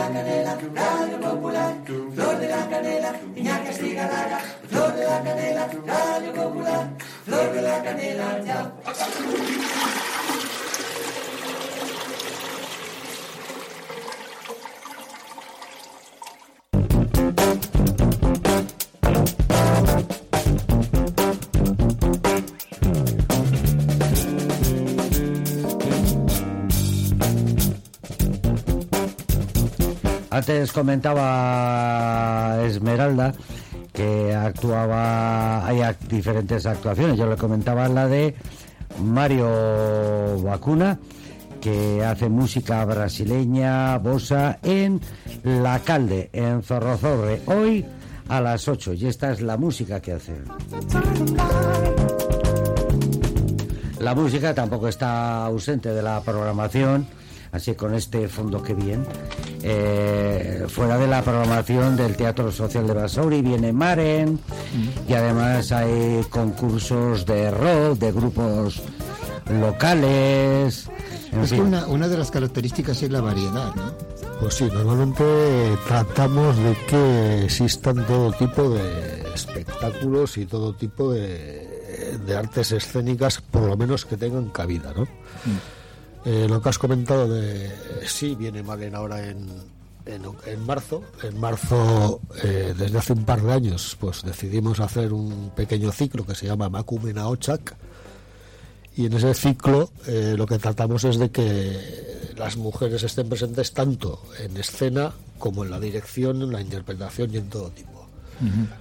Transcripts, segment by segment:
la canela, Radio Popular, Flor de la canela, niña castigará, Flor de la canela, Radio Popular, Flor de la canela, ya. Antes comentaba Esmeralda que actuaba, hay diferentes actuaciones. Yo le comentaba la de Mario Vacuna, que hace música brasileña, bossa, en La Calde, en Zorrozorre, hoy a las 8. Y esta es la música que hace. La música tampoco está ausente de la programación, así con este fondo que bien. Eh, fuera de la programación del Teatro Social de Basauri viene Maren y además hay concursos de rock, de grupos locales. en Es que una, una de las características es la variedad, ¿no? Pues sí, normalmente tratamos de que existan todo tipo de espectáculos y todo tipo de, de artes escénicas, por lo menos que tengan cabida, ¿no? Eh, lo que has comentado de sí viene Malen ahora en, en, en marzo. En marzo, eh, desde hace un par de años, pues decidimos hacer un pequeño ciclo que se llama Makumena Ochak. Y en ese ciclo eh, lo que tratamos es de que las mujeres estén presentes tanto en escena como en la dirección, en la interpretación y en todo tipo.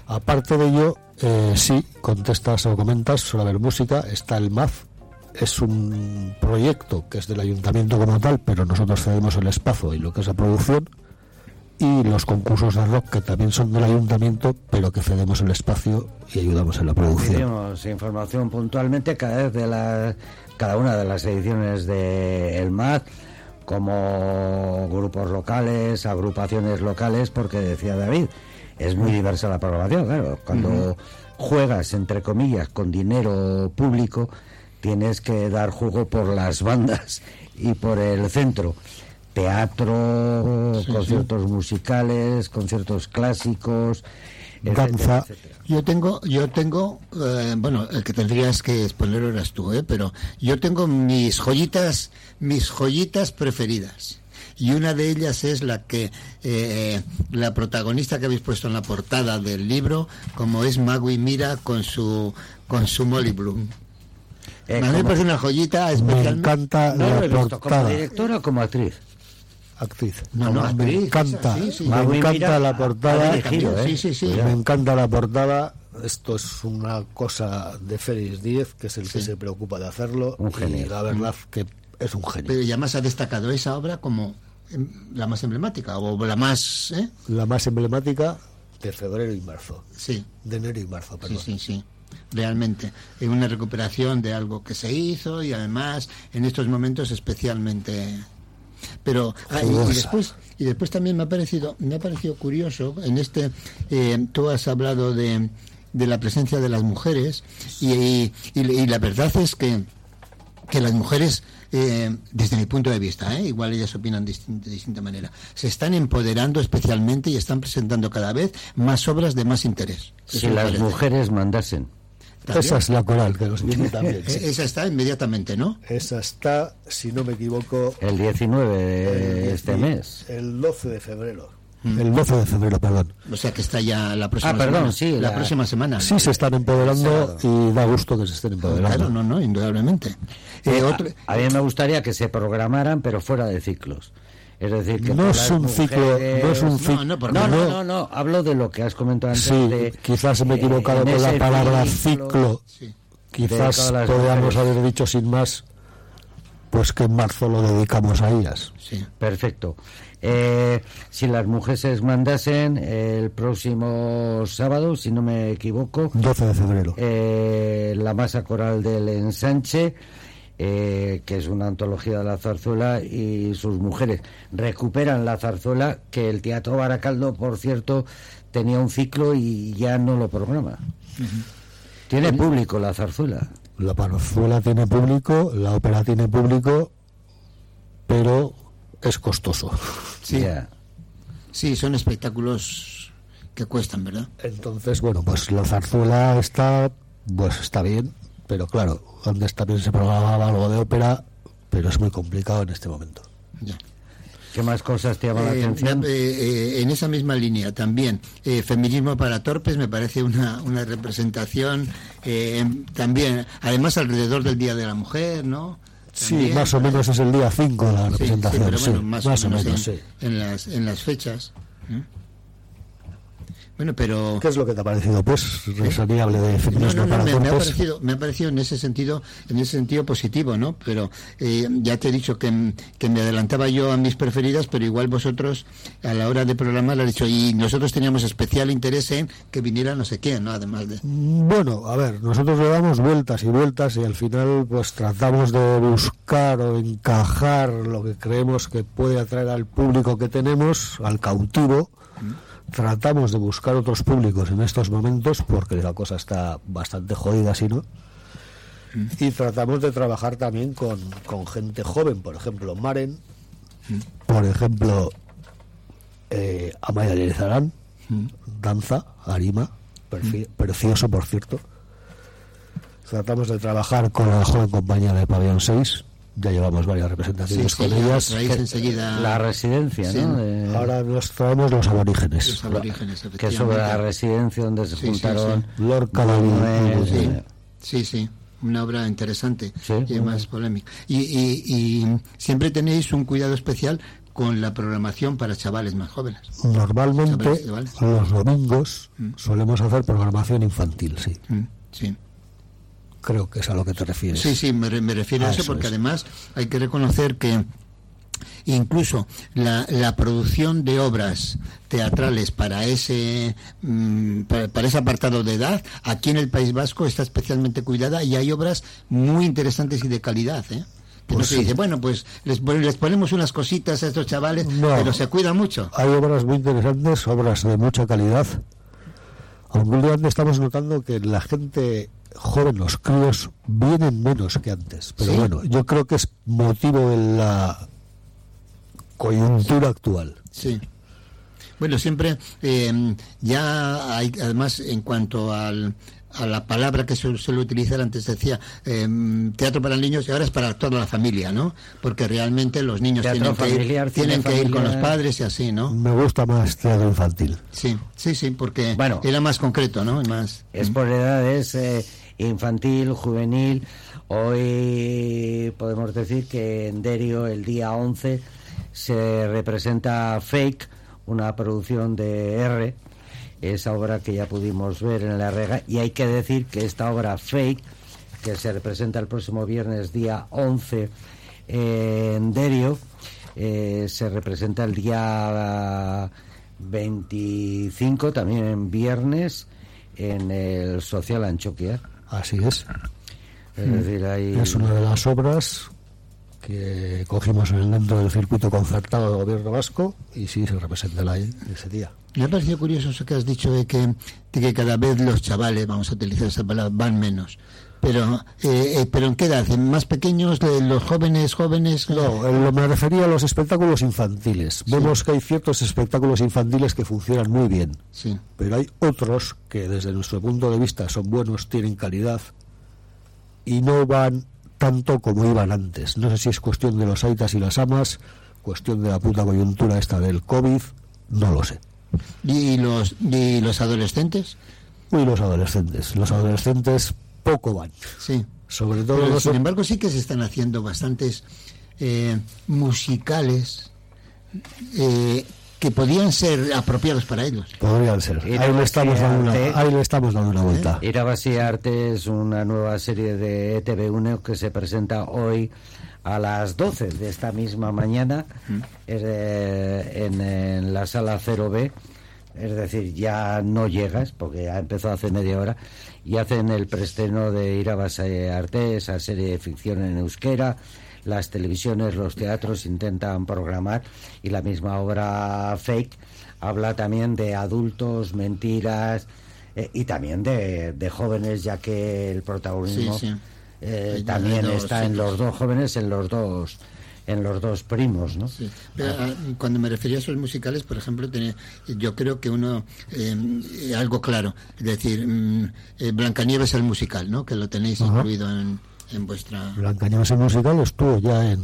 Aparte de ello, eh, sí, contestas o comentas suele haber música, está el MAF, es un proyecto que es del ayuntamiento como tal, pero nosotros cedemos el espacio y lo que es la producción, y los concursos de rock que también son del ayuntamiento, pero que cedemos el espacio y ayudamos en la producción. Pedimos información puntualmente cada vez de la, cada una de las ediciones de El MAD, como grupos locales, agrupaciones locales, porque decía David, es muy diversa la programación, claro. Cuando juegas, entre comillas, con dinero público, tienes que dar juego por las bandas y por el centro. Teatro, conciertos musicales, conciertos clásicos, Danza. Yo tengo, yo tengo, eh, bueno, el que tendrías que exponerlo eras tú, ¿eh? pero yo tengo mis joyitas, mis joyitas preferidas. Y una de ellas es la que eh, la protagonista que habéis puesto en la portada del libro, como es Magui Mira con su con su Molly Bloom. Eh, a mí me como- una joyita Me especial. encanta No la visto, ¿como portada. directora o como actriz? Actriz. No, no, me actriz, encanta, esa, sí, sí. me encanta la portada. ¿eh? Sí, sí, sí. Me encanta la portada. Esto es una cosa de Félix Díez, que es el que se preocupa de hacerlo. Un y genio. la verdad que es un genio. Pero ya más ha destacado esa obra como em, la más emblemática o la más, ¿eh? La más emblemática de febrero y marzo. Sí. De enero y marzo, Sí, perdón. sí, sí. Realmente. Es una recuperación de algo que se hizo y además en estos momentos especialmente. Pero ah, y- después y después también me ha parecido me ha parecido curioso en este eh, tú has hablado de, de la presencia de las mujeres y, y- y- y la verdad es que que las mujeres, eh, desde mi punto de vista, ¿eh? igual ellas opinan de distinta manera, se están empoderando especialmente y están presentando cada vez más obras de más interés. Si las parece. mujeres mandasen. También. Esa es la coral que nos viene también. sí. Eh, Esa está inmediatamente, ¿no? Esa está, si no me equivoco, El 19 de el este 10 mes. El 12 de febrero. El 12 de febrero, perdón. O sea que está ya la próxima Ah, perdón, semana. sí, La, la- próxima semana. Sí, se están empoderando y da gusto que se estén empoderando. Claro, no, no, indudablemente. Eh, Eh, otro- a, a mí me gustaría que se programaran, pero fuera de ciclos. Es decir, que No es un ciclo, no es un ciclo. no, No, no, no. no, no, hablo de lo que has comentado antes. Sí, de, quizás me he eh, equivocado con la palabra ciclo. ciclo. sí. Quizás podríamos haber dicho sin más, pues que en marzo lo dedicamos a ellas. Sí. Perfecto. Eh, si las mujeres mandasen el próximo sábado, si no me equivoco, 12 de febrero. eh, la masa coral del ensanche, eh, que es una antología de la zarzuela, y sus mujeres recuperan la zarzuela, que el Teatro Baracaldo, por cierto, tenía un ciclo y ya no lo programa. Tiene público la zarzuela. La parzuela tiene público, la ópera tiene público, pero es costoso. Sí. Sí, son espectáculos que cuestan, ¿verdad? Entonces, bueno, pues la zarzuela está, pues está bien, pero claro, antes también se programaba algo de ópera, pero es muy complicado en este momento. Ya. ¿Qué más cosas te llaman la Eh, atención? eh, eh, en esa misma línea también, eh, feminismo para torpes me parece una, una representación eh, en- también, además alrededor del Día de la Mujer, ¿no? Sí, También, más o menos es el día 5 la Sí, sí, representación, sí, más, o menos, en, sí. en las, en las fechas. ¿Eh? Bueno, pero... ¿Qué es lo que te ha parecido, pues, reseñable de No, no, me, me ha parecido, me ha parecido en ese sentido, en ese sentido positivo, ¿no? Pero eh, ya te he dicho que, que me adelantaba yo a mis preferidas, pero igual vosotros a la hora de programar has dicho y nosotros teníamos especial interés en que viniera no sé quién, ¿no? Además de Bueno, a ver, nosotros le damos vueltas y vueltas y al final pues tratamos de buscar o encajar lo que creemos que puede atraer al público que tenemos, al cautivo. Tratamos de buscar otros públicos en estos momentos porque la cosa está bastante jodida, si no. Y tratamos de trabajar también con, con gente joven, por ejemplo, Maren, por ejemplo, eh, Amaya Lezarán, danza, Arima, precioso por cierto. Tratamos de trabajar con la joven compañía de Pabellón 6, ya llevamos varias representaciones Sí, sí, con ellas. enseguida La residencia, Sí. ¿no? De- Ahora nos traemos los aborígenes. los aborígenes, que es sobre la efectivamente. residencia donde se Sí, sí, juntaron Lorca, Manuel, sí. Sí, sí, una obra interesante Sí, y además polémica. Y, y, y siempre tenéis un cuidado especial con la programación para chavales más jóvenes. Normalmente los domingos solemos hacer programación infantil, sí. Mm, Sí. Creo que es a lo que te refieres. Sí, sí, me, re- me refiero a Ah, eso eso porque es. además hay que reconocer que incluso la, la producción de obras teatrales para ese mm, para, para ese apartado de edad aquí en el País Vasco está especialmente cuidada y hay obras muy interesantes y de calidad, ¿eh? Que no Pues se sí. dice, bueno, pues les, les ponemos unas cositas a estos chavales, No. pero se cuida mucho. Hay obras muy interesantes, obras de mucha calidad. Aunque últimamente estamos notando que la gente joven, los críos, vienen menos que antes. Pero Sí. bueno, yo creo que es motivo de la coyuntura actual. Sí. Bueno, siempre eh, ya hay, además, en cuanto al, a la palabra que se suele utilizar, antes decía eh, teatro para niños y ahora es para toda la familia, ¿no? Porque realmente los niños Teatro tienen que, ir, familiar, cine tienen que ir con los padres y así, ¿no? Me gusta más teatro infantil. Sí, sí, sí, porque Bueno. era más concreto, ¿no? Y más. Es por edades eh, infantil, juvenil. Hoy podemos decir que en Derio el día 11 se representa Fake, una producción de R, esa obra que ya pudimos ver en la rega. Y hay que decir que esta obra Fake, que se representa el próximo viernes día 11 eh, en Derio, eh, se representa el día 25, también en viernes, en el Social Anchoquia. Así es. Es decir, hay... Es una de las obras que cogimos en el dentro del circuito concertado del gobierno vasco y sí se representa la- ese día. Me ha parecido curioso eso que has dicho de que, de que cada vez los chavales, vamos a utilizar esa palabra, van menos. Pero, eh, eh, pero ¿en qué edad? ¿En más pequeños? de ¿Los jóvenes, jóvenes? No, lo- me refería a los espectáculos infantiles. Vemos que hay ciertos espectáculos infantiles que funcionan muy bien, Sí. pero hay otros que desde nuestro punto de vista son buenos, tienen calidad y no van tanto como iban antes. No sé si es cuestión de los aitas y las amas, cuestión de la puta coyuntura esta del COVID, no lo sé. ¿Y los, y los adolescentes? Y los adolescentes, los adolescentes poco van. Sí. Sobre todo Pero, los sin embargo, sí que se están haciendo bastantes eh, musicales eh, que podían ser apropiados para ellos. podrían ser. Ahí le estamos dando una, ahí le estamos dando una vuelta. Irabasi Arte es una nueva serie de E ETV1 que se presenta hoy a las 12 de esta misma mañana es de- en, en la sala 0B. Es decir, ya no llegas porque ya empezó hace media hora y hacen el preestreno de Irabasi Arte, esa serie de ficción en euskera. Las televisiones, los teatros intentan programar y la misma obra Fake habla también de adultos, mentiras, eh, y también de, de jóvenes, ya que el protagonismo Sí, sí. eh, también dos está en los dos jóvenes, en los dos en los dos primos, ¿no? Sí. Pero, ah, cuando me refería a esos musicales, por ejemplo, tenía- yo creo que uno, eh, algo claro, es decir, mm, eh, Blancanieves el musical, ¿no? Que lo tenéis Ajá. incluido en, en vuestra... Blancanieves el musical estuvo ya en,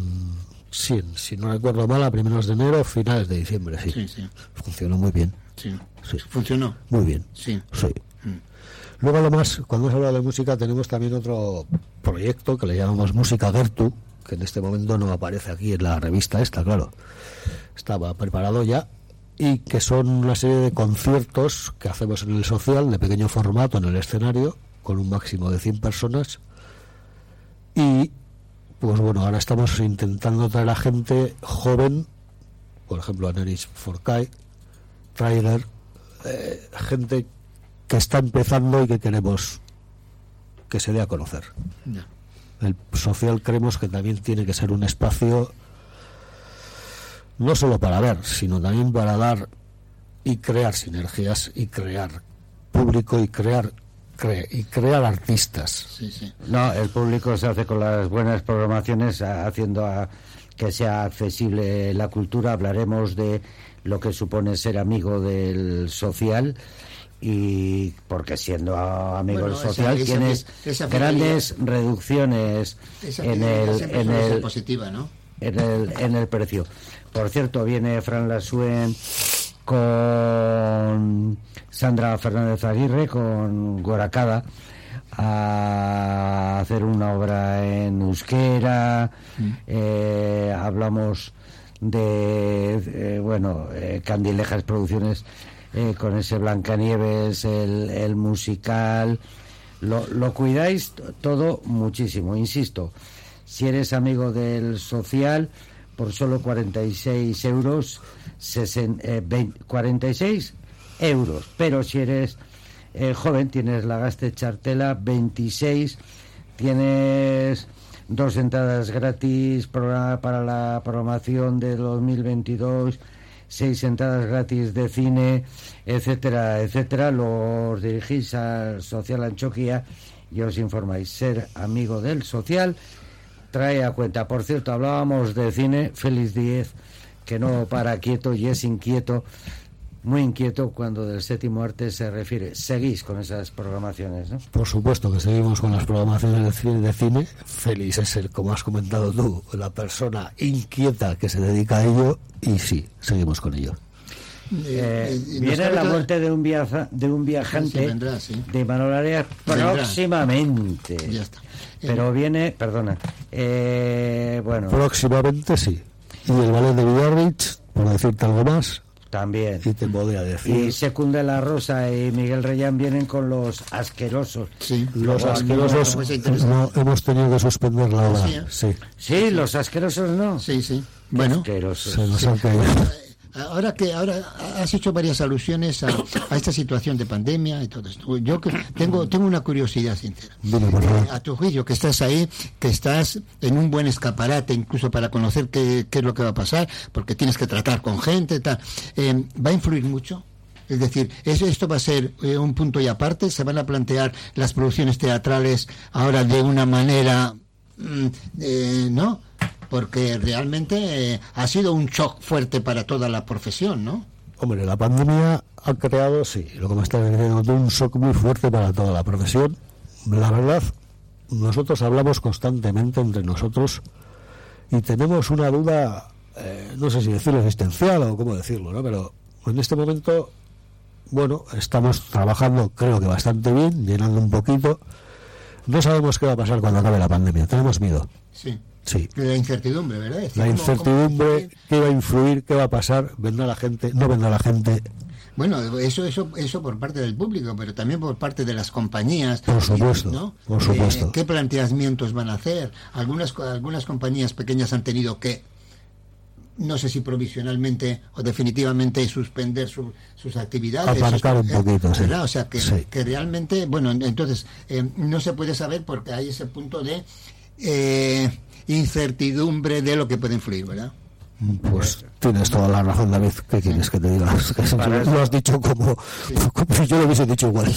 sí, en- si no recuerdo mal, a primeros de enero, finales de diciembre, sí. Sí, sí, Funcionó muy bien, sí. ¿Funcionó? muy bien, Sí. sí. Luego además, cuando hemos hablado de música, tenemos también otro proyecto que le llamamos Música Gertu, que en este momento no aparece aquí en la revista esta, claro. Estaba preparado ya y que son una serie de conciertos que hacemos en el social de pequeño formato en el escenario con un máximo de 100 personas y pues bueno, ahora estamos intentando traer a gente joven, por ejemplo a Neris Forcay, Trailer, eh, gente que está empezando y que queremos que se dé a conocer. El social creemos que también tiene que ser un espacio no solo para ver, sino también para dar y crear sinergias y crear público y crear cre- y crear artistas. Sí, sí. No, el público se hace con las buenas programaciones, haciendo a- que sea accesible la cultura. Hablaremos de lo que supone ser amigo del social y porque siendo a- amigo Bueno, del social esa- tienes esa grandes reducciones en el, en el, positiva, ¿no? en el, en el precio. Por cierto, viene Fran Lasuen con Sandra Fernández Aguirre, con Goracada, a hacer una obra en euskera. Eh, hablamos de, eh, bueno, eh, Candilejas Producciones eh, con ese Blancanieves, el, el musical. Lo, lo cuidáis todo muchísimo, insisto. Si eres amigo del social, por solo 46 euros, sesen- eh, vein- 46 euros. Pero si eres eh, joven, tienes la gaste chartela 26, tienes dos entradas gratis para la programación de 2022, seis entradas gratis de cine, etcétera, etcétera. Los dirigís al Social Anchoquia y os informáis. Ser amigo del social trae a cuenta. Por cierto, hablábamos de cine, Félix Díez, que no para quieto y es inquieto, muy inquieto cuando del séptimo arte se refiere. Seguís con esas programaciones, ¿no? Por supuesto que seguimos con las programaciones de cine. De cine. Félix es el, como has comentado tú, la persona inquieta que se dedica a ello y sí, seguimos con ello. Eh, Eh, viene la muerte de un viaja, de un viajante Sí, vendrá, sí. de Manuel Arias próximamente. Ya está. Pero viene, perdona, eh, bueno, Próximamente sí. Y el ballet de Villarreich, por decirte algo más, también. y te podría Y decir. Secunda La Rosa y Miguel Reyán vienen con los asquerosos. Sí. Los Luego, asquerosos pues, no, hemos tenido que suspender la obra. Sí, ¿eh? Sí, Sí, los asquerosos no. Sí, sí. Bueno, Asquerosos. se nos han caído. Ahora que ahora has hecho varias alusiones a, a esta situación de pandemia y todo esto. Yo que- tengo tengo una curiosidad sincera. Dime, por favor. Eh, a tu juicio, que estás ahí, que estás en un buen escaparate, incluso para conocer qué, qué es lo que va a pasar, porque tienes que tratar con gente, tal. Eh, ¿Va a influir mucho? Es decir, ¿es- ¿esto va a ser eh, un punto y aparte? ¿Se van a plantear las producciones teatrales ahora de una manera, mm, eh, ¿no? Porque realmente eh, ha sido un shock fuerte para toda la profesión, ¿no? Hombre, la pandemia ha creado, sí, lo que me estás diciendo tú, un shock muy fuerte para toda la profesión. La verdad, nosotros hablamos constantemente entre nosotros y tenemos una duda, eh, no sé si decirlo existencial o cómo decirlo, ¿no? Pero en este momento, bueno, estamos trabajando, creo que bastante bien, llenando un poquito. No sabemos qué va a pasar cuando acabe la pandemia, tenemos miedo, Sí. Sí. La incertidumbre, ¿verdad? Es La ¿cómo- cómo- incertidumbre, qué va a influir, qué va a pasar, vendrá la gente, no vendrá la gente, Bueno, eso, eso, eso por parte del público, pero también por parte de las compañías. Por supuesto, ¿no? por supuesto. Eh, ¿Qué planteamientos van a hacer? Algunas, algunas compañías pequeñas han tenido que, no sé si provisionalmente o definitivamente suspender su- sus actividades. Aparcar un Eh, poquito, sí. ¿verdad? O sea, que, Sí. que realmente, bueno, en- entonces, eh, no se puede saber porque hay ese punto de eh, incertidumbre de lo que puede influir, ¿verdad? Pues tienes toda la razón, David. ¿Qué quieres que te diga? lo has dicho como, como, si yo lo hubiese dicho igual.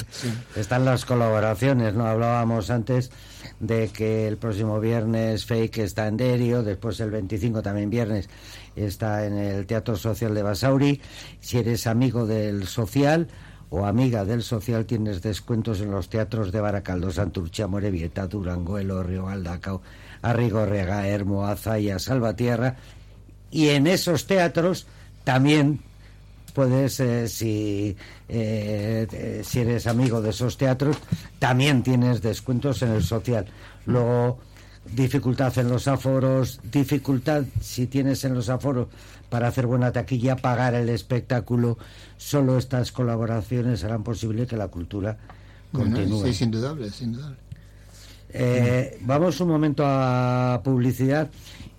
Están las colaboraciones, ¿no? Hablábamos antes de que el próximo viernes Fake está en Derio, después el 25 también viernes está en el Teatro Social de Basauri. Si eres amigo del social o amiga del social, tienes descuentos en los teatros de Baracaldo, Santurcia, Morevieta, Durango, Elorrio, Galdacao, Arrigorriaga, Hermo, Azaya, Salvatierra. Y en esos teatros también puedes, eh, si, eh, si eres amigo de esos teatros, también tienes descuentos en el social. Luego, dificultad en los aforos, dificultad si tienes en los aforos para hacer buena taquilla, pagar el espectáculo. Solo estas colaboraciones harán posible que la cultura continúe. sí, sin duda. Eh, vamos un momento a publicidad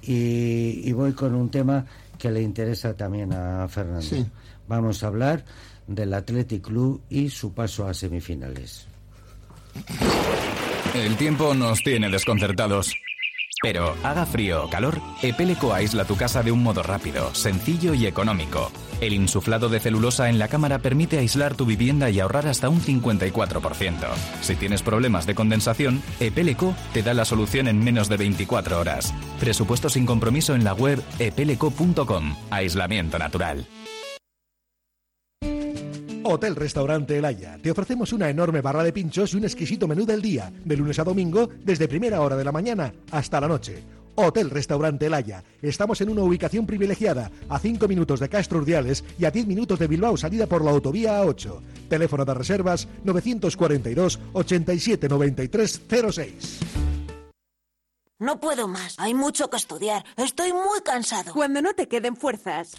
y, y, voy con un tema que le interesa también a Fernando. Sí. Vamos a hablar del Athletic Club y su paso a semifinales. El tiempo nos tiene desconcertados. Pero haga frío o calor, Epeleco aísla tu casa de un modo rápido, sencillo y económico. El insuflado de celulosa en la cámara permite aislar tu vivienda y ahorrar hasta un 54%. Si tienes problemas de condensación, Epeleco te da la solución en menos de 24 horas. Presupuesto sin compromiso en la web epeleco.com. Aislamiento natural. Hotel Restaurante El Haya. Te ofrecemos una enorme barra de pinchos y un exquisito menú del día, de lunes a domingo, desde primera hora de la mañana hasta la noche. Hotel Restaurante El Haya. Estamos en una ubicación privilegiada, a 5 minutos de Castro Urdiales y a 10 minutos de Bilbao, salida por la autovía A8. Teléfono de reservas 942 87 93 06. No puedo más. Hay mucho que estudiar. Estoy muy cansado. Cuando no te queden fuerzas,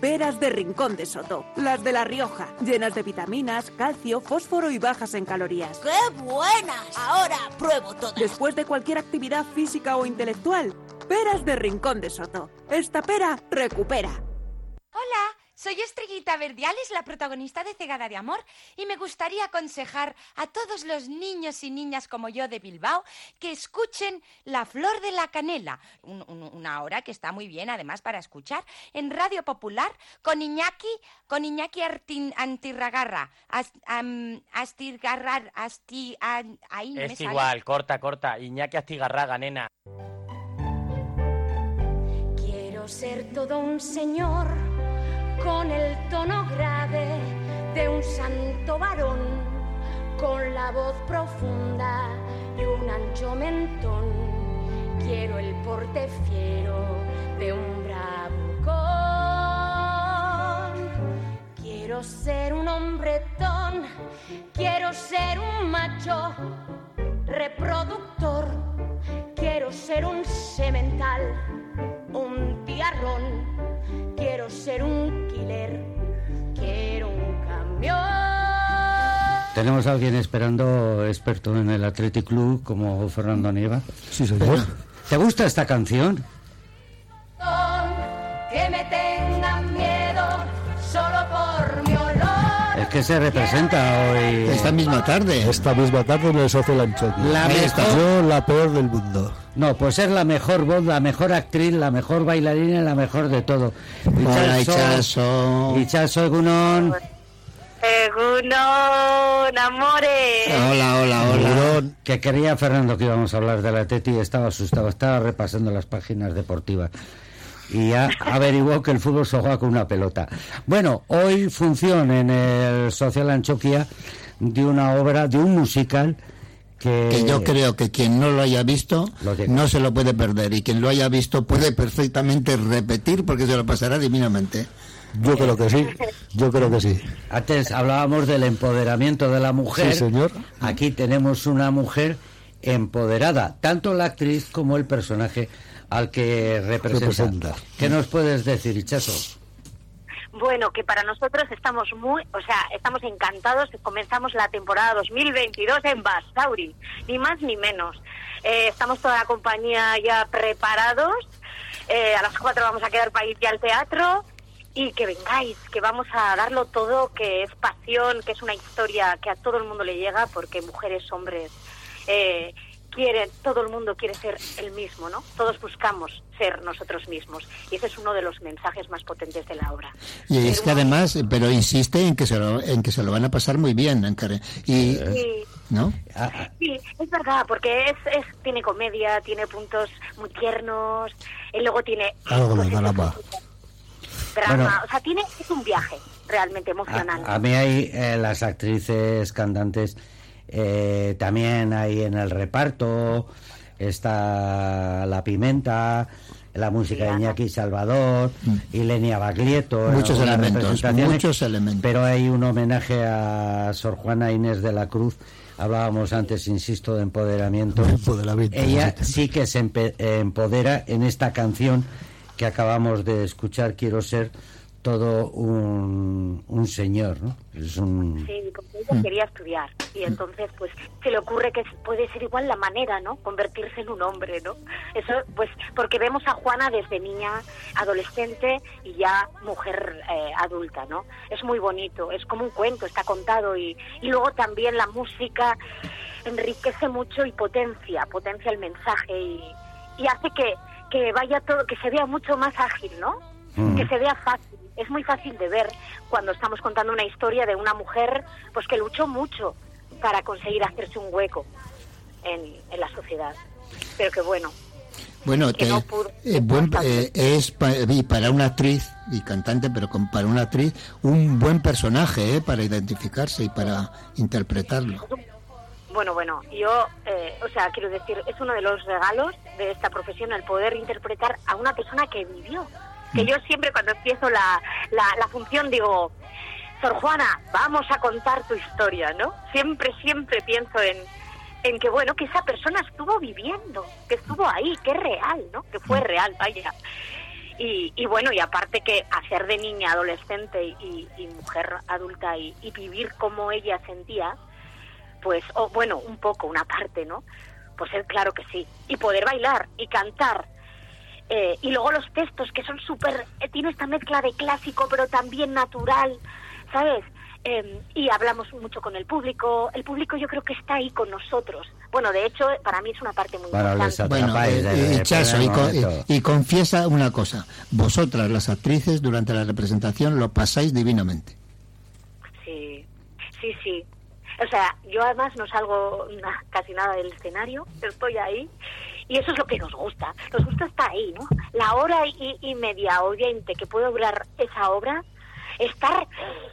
peras de Rincón de Soto. Las de La Rioja. Llenas de vitaminas, calcio, fósforo y bajas en calorías. ¡Qué buenas! Ahora pruebo todas. Después de cualquier actividad física o intelectual, peras de Rincón de Soto. Esta pera recupera. Hola. Soy Estrellita Verdiales, la protagonista de Cegada de Amor, y me gustaría aconsejar a todos los niños y niñas como yo de Bilbao que escuchen La Flor de la Canela, un, un, una hora que está muy bien además para escuchar, en Radio Popular con Iñaki, con Iñaki Artin, Antirragarra, ast, um, Astirgarrar, Asti, ahí Es me sale. igual, corta, corta, Iñaki Astigarraga, nena. Quiero ser todo un señor con el tono grave de un santo varón, con la voz profunda y un ancho mentón. Quiero el porte fiero de un bravucón. Quiero ser un hombretón, quiero ser un macho reproductor. Quiero ser un semental, un tiarrón. Tenemos a alguien esperando, experto en el Athletic Club, como Fernando Nieva. Sí, señor. ¿Te gusta esta canción? Que me tengan miedo solo por mi olor. Es que se representa hoy. Esta misma tarde. Esta misma tarde en el Social Anchoqui. La mejor- Yo la peor del mundo. No, pues es la mejor voz, la mejor actriz, la mejor bailarina y la mejor de todo. Itxaso. Itxaso Egunon. Egunon, amores. Hola, hola, hola. Que quería Fernando que íbamos a hablar de la Teti y estaba asustado, estaba repasando las páginas deportivas. Y ya averiguó que el fútbol se juega con una pelota. Bueno, hoy función en el Social Anchoquia de una obra, de un musical que... Que yo creo que quien no lo haya visto Lo no se lo puede perder y quien lo haya visto puede perfectamente repetir porque se lo pasará divinamente. Yo creo que sí. Yo creo que sí. Antes hablábamos del empoderamiento de la mujer. Sí, señor. Aquí tenemos una mujer empoderada, tanto la actriz como el personaje al que representa. Representa. ¿Qué nos puedes decir, Ichazo? Bueno, que para nosotros estamos muy, o sea, estamos encantados. Comenzamos la temporada 2022 en Basauri, ni más ni menos. Eh, estamos toda la compañía ya preparados. Eh, a las cuatro vamos a quedar para ir ya al teatro y que vengáis, que vamos a darlo todo, que es pasión, que es una historia que a todo el mundo le llega, porque mujeres, hombres, eh, quiere, todo el mundo quiere ser el mismo, ¿no? Todos buscamos ser nosotros mismos. Y ese es uno de los mensajes más potentes de la obra. Y es que además, pero insiste en que se lo, en que se lo van a pasar muy bien, en que- y, Sí. ¿no? Sí, es verdad, porque es, es tiene comedia, tiene puntos muy tiernos, y luego tiene Algo de drama. Bueno. o sea, tiene es un viaje realmente emocionante. A mí hay eh, las actrices cantantes, eh, también hay en el reparto, está La Pimenta, la música de Iñaki Salvador, y Lenia Baglietto. Muchos elementos, muchos elementos. Pero hay un homenaje a Sor Juana Inés de la Cruz. Hablábamos antes, insisto, de empoderamiento. Empoderamiento, Ella sí. sí que se empe- eh, empodera en esta canción que acabamos de escuchar, Quiero ser todo un, un señor, ¿no? Es un... Sí, porque ella quería estudiar y entonces pues se le ocurre que puede ser igual la manera, ¿no? Convertirse en un hombre, ¿no? Eso pues porque vemos a Juana desde niña, adolescente y ya mujer eh, adulta, ¿no? Es muy bonito, es como un cuento, está contado y, y luego también la música enriquece mucho y potencia, potencia el mensaje y, y hace que, que vaya todo, que se vea mucho más ágil, ¿no? Mm. que se vea fácil. Es muy fácil de ver cuando estamos contando una historia de una mujer pues que luchó mucho para conseguir hacerse un hueco en, en la sociedad. Pero que bueno, Bueno, que te- no pudo- eh, buen- eh, es pa- y para una actriz y cantante, pero con- para una actriz, un buen personaje eh, para identificarse y para interpretarlo. Bueno, bueno, yo, eh, o sea, quiero decir, es uno de los regalos de esta profesión el poder interpretar a una persona que vivió. Que yo siempre cuando empiezo la, la, la función digo, Sor Juana, vamos a contar tu historia, ¿no? Siempre, siempre pienso en, en que, bueno, que esa persona estuvo viviendo, que estuvo ahí, que es real, ¿no? Que fue real, vaya. Y, y bueno, y aparte que hacer de niña, adolescente y, y mujer adulta y, y vivir como ella sentía, pues, o bueno, un poco, una parte, ¿no? Pues es claro que sí. Y poder bailar y cantar. Eh, y luego los textos, que son súper... eh, tiene esta mezcla de clásico, pero también natural, ¿sabes? Eh, y hablamos mucho con el público. El público yo creo que está ahí con nosotros. Bueno, de hecho, para mí es una parte muy Bueno, importante. Bueno, eh, eh, y confiesa una cosa, vosotras las actrices durante la representación lo pasáis divinamente. Sí, sí, sí. O sea, yo además no salgo casi nada del escenario, estoy ahí y eso es lo que nos gusta. Nos gusta estar ahí, ¿no? La hora y, media o veinte que puede durar esa obra, estar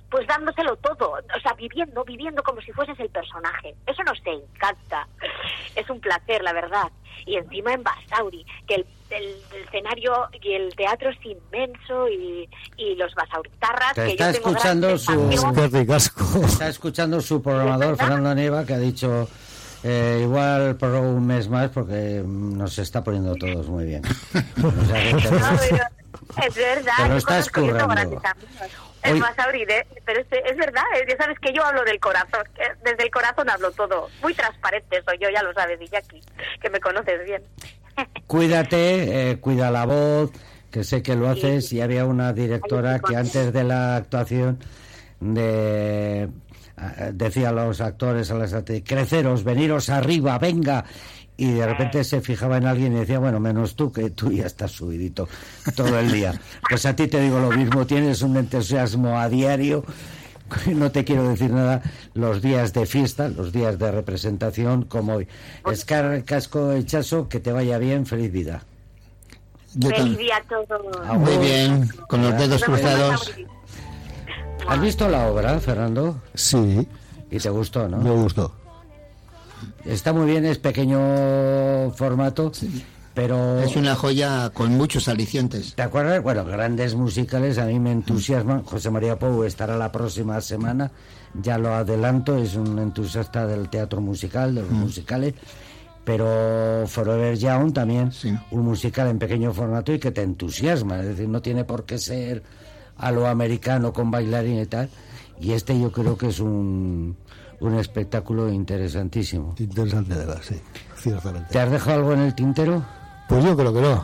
pues dándoselo todo, o sea, viviendo, viviendo como si fueses el personaje. Eso nos encanta. Es un placer, la verdad. Y encima en Basauri, que el, el- el escenario y el teatro es inmenso y, y los basauritarras Te que está yo tengo escuchando su... Está escuchando su programador, Fernando Nieva, que ha dicho... eh, igual por un mes más porque nos está poniendo todos muy bien. O sea que te- No, pero es verdad. Te lo yo estás currando. Es Hoy- más, Auri, ¿eh? pero es, es verdad, ¿eh? ya sabes que yo hablo del corazón, que desde el corazón hablo todo. Muy transparente soy yo, ya lo sabes, Iñaki, que me conoces bien. Cuídate, eh, cuida la voz, que sé que lo haces. Y había una directora que antes de la actuación de eh, decía a los actores, a las creceros, veniros arriba, venga. Y de repente se fijaba en alguien y decía, bueno, menos tú, que tú ya estás subidito todo el día. Pues a ti te digo lo mismo, tienes un entusiasmo a diario. No te quiero decir nada, los días de fiesta, los días de representación, como hoy. Escar Casco Echazo, que te vaya bien, feliz vida. Yo Feliz día a todos. Muy bien, con los dedos cruzados. ¿Has visto la obra, Fernando? Sí, Y te gustó, ¿no? me gustó. Está muy bien, es pequeño formato, pero... Es una joya con muchos alicientes. ¿Te acuerdas? Bueno, grandes musicales a mí me entusiasman. José María Pou estará la próxima semana, ya lo adelanto, es un entusiasta del teatro musical, de los musicales. Pero Forever Young también, un musical en pequeño formato y que te entusiasma, es decir, no tiene por qué ser a lo americano con bailarín y tal. Y este yo creo que es un, un espectáculo interesantísimo. Interesante de ver, sí, ciertamente. ¿Te has dejado algo en el tintero? Pues yo creo que no.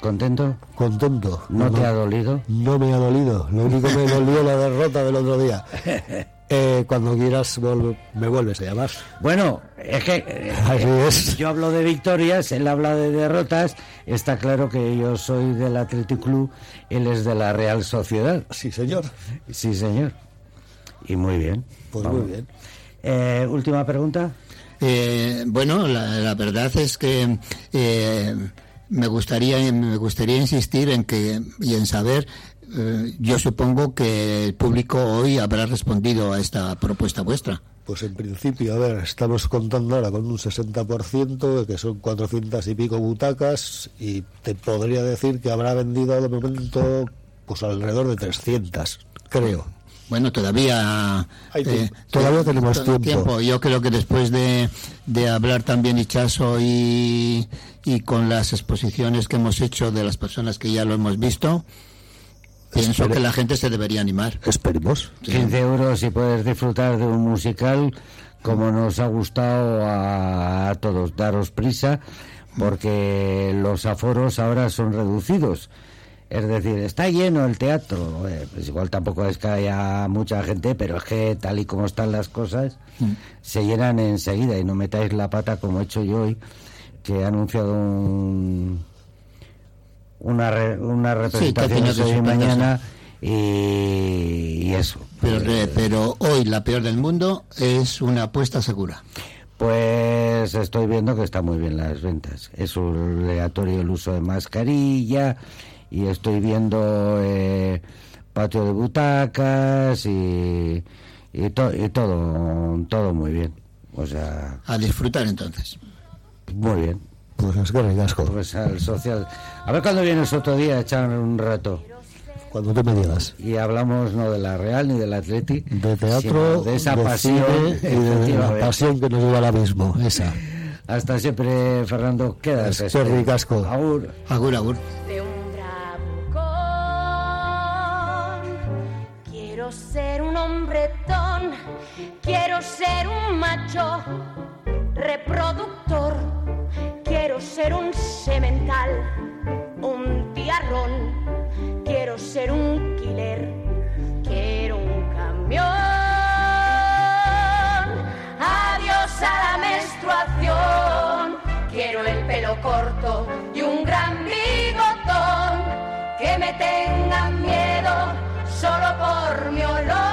¿Contento? Contento. ¿No te ha dolido? No me ha dolido. Lo único que me dolió la derrota del otro día. Eh, cuando quieras vol- me vuelves a llamar. Bueno, es que eh, Así eh, es. yo hablo de victorias, él habla de derrotas. Está claro que yo soy del Athletic Club, él es de la Real Sociedad. Sí, señor. Sí, señor. Y muy bien. Pues Vamos. muy bien. Eh, última pregunta. Eh, bueno, la, la verdad es que eh, me gustaría me gustaría insistir en que y en saber. eh, yo supongo que el público hoy habrá respondido a esta propuesta vuestra. Pues en principio, a ver, estamos contando ahora con un 60%, que son 400 y pico butacas, y te podría decir que habrá vendido de momento pues alrededor de 300, creo. Bueno, todavía Hay eh, tiempo. Todavía tenemos to- tiempo. Yo creo que después de, de hablar también Ichazo y, y con las exposiciones que hemos hecho de las personas que ya lo hemos visto, pienso Espere- que la gente se debería animar. Esperemos. 15 euros y puedes disfrutar de un musical como nos ha gustado a, a todos. Daros prisa porque los aforos ahora son reducidos. Es decir, está lleno el teatro. Eh, pues igual tampoco es que haya mucha gente, pero es que tal y como están las cosas, se llenan enseguida y no metáis la pata como he hecho yo hoy, que he anunciado un, una, re- una representación mañana y, y eso. Pero, re- pero hoy la peor del mundo es una apuesta segura. Pues estoy viendo que está muy bien las ventas. Es obligatorio el uso de mascarilla y estoy viendo eh, patio de butacas y, y, to- y todo, todo muy bien. O sea, A disfrutar entonces. muy bien. Pues es que ricasco. Pues al social. A ver cuándo vienes otro día a echar un rato. Cuando tú me digas. Y hablamos no de la Real ni del Atleti, De teatro, sino de esa de pasión. cine y de la pasión que nos lleva al abismo, esa. Hasta siempre, Fernando. Quedas. Es que ricasco. Agur. Agur, agur. Macho reproductor, quiero ser un semental, un tiarrón, quiero ser un killer, quiero un camión. Adiós a la menstruación, quiero el pelo corto y un gran bigotón, que me tengan miedo solo por mi olor.